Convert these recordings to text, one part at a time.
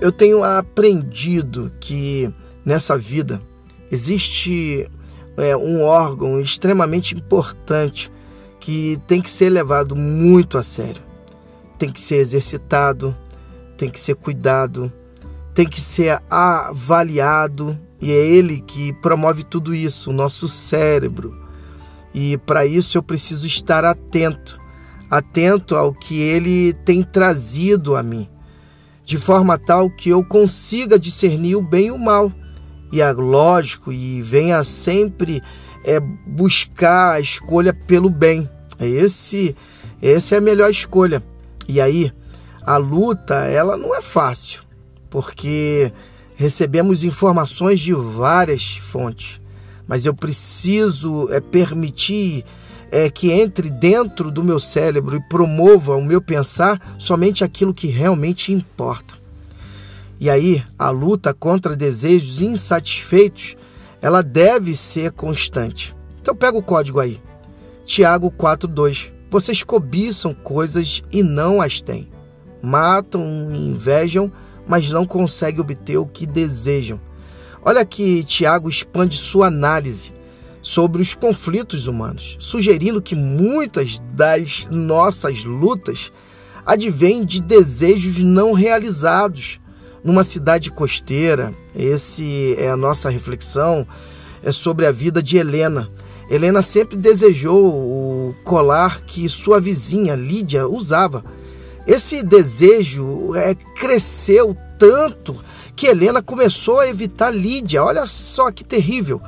Eu tenho aprendido que nessa vida existe é, um órgão extremamente importante que tem que ser levado muito a sério. Tem que ser exercitado, tem que ser cuidado, tem que ser avaliado, e é ele que promove tudo isso, o nosso cérebro. E para isso eu preciso estar atento, atento ao que ele tem trazido a mim de forma tal que eu consiga discernir o bem e o mal. E é lógico, e venha sempre é, buscar a escolha pelo bem. É esse, essa é a melhor escolha. E aí, a luta, ela não é fácil, porque recebemos informações de várias fontes, mas eu preciso é, permitir é, que entre dentro do meu cérebro e promova o meu pensar somente aquilo que realmente importa. E aí, a luta contra desejos insatisfeitos, ela deve ser constante. Então pega o código aí. Tiago 4:2. Vocês cobiçam coisas e não as têm. Matam e invejam, mas não conseguem obter o que desejam. Olha que Tiago expande sua análise sobre os conflitos humanos, sugerindo que muitas das nossas lutas advêm de desejos não realizados. Numa cidade costeira, esse é a nossa reflexão é sobre a vida de Helena. Helena sempre desejou o colar que sua vizinha Lídia usava. Esse desejo é, cresceu tanto que Helena começou a evitar Lídia. Olha só que terrível.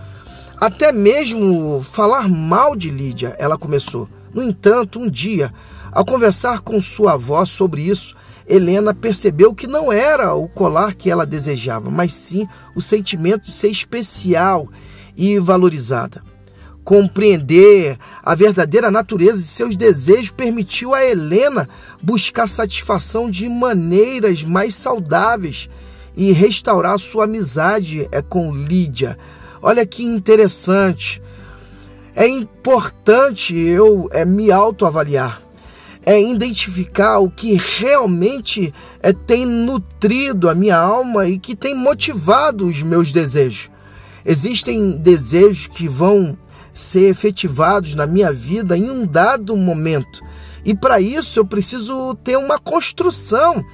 Até mesmo falar mal de Lídia ela começou. No entanto, um dia, ao conversar com sua avó sobre isso, Helena percebeu que não era o colar que ela desejava, mas sim o sentimento de ser especial e valorizada. Compreender a verdadeira natureza de seus desejos permitiu a Helena buscar satisfação de maneiras mais saudáveis e restaurar sua amizade é, com Lídia, Olha que interessante. É importante eu é, me autoavaliar, é identificar o que realmente é, tem nutrido a minha alma e que tem motivado os meus desejos. Existem desejos que vão ser efetivados na minha vida em um dado momento. E para isso eu preciso ter uma construção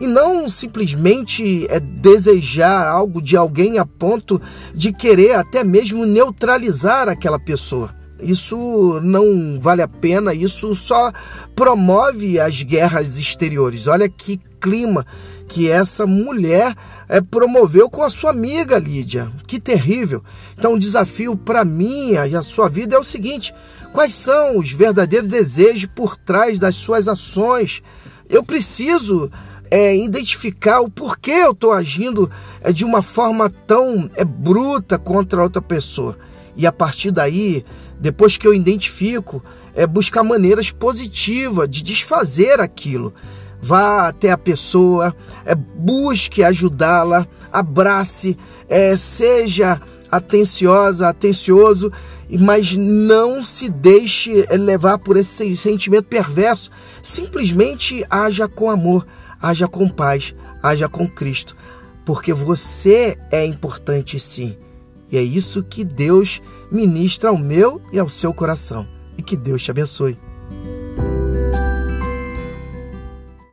e não simplesmente é desejar algo de alguém a ponto de querer até mesmo neutralizar aquela pessoa. Isso não vale a pena, isso só promove as guerras exteriores. Olha que clima que essa mulher é, promoveu com a sua amiga Lídia. Que terrível. Então, o desafio para mim e a sua vida é o seguinte: quais são os verdadeiros desejos por trás das suas ações? Eu preciso é, identificar o porquê eu estou agindo é, de uma forma tão é, bruta contra outra pessoa. E a partir daí, depois que eu identifico, é buscar maneiras positivas de desfazer aquilo. Vá até a pessoa, é, busque ajudá-la, abrace, é, seja atenciosa, atencioso, mas não se deixe levar por esse sentimento perverso. Simplesmente haja com amor haja com paz, haja com Cristo, porque você é importante sim. E é isso que Deus ministra ao meu e ao seu coração. E que Deus te abençoe.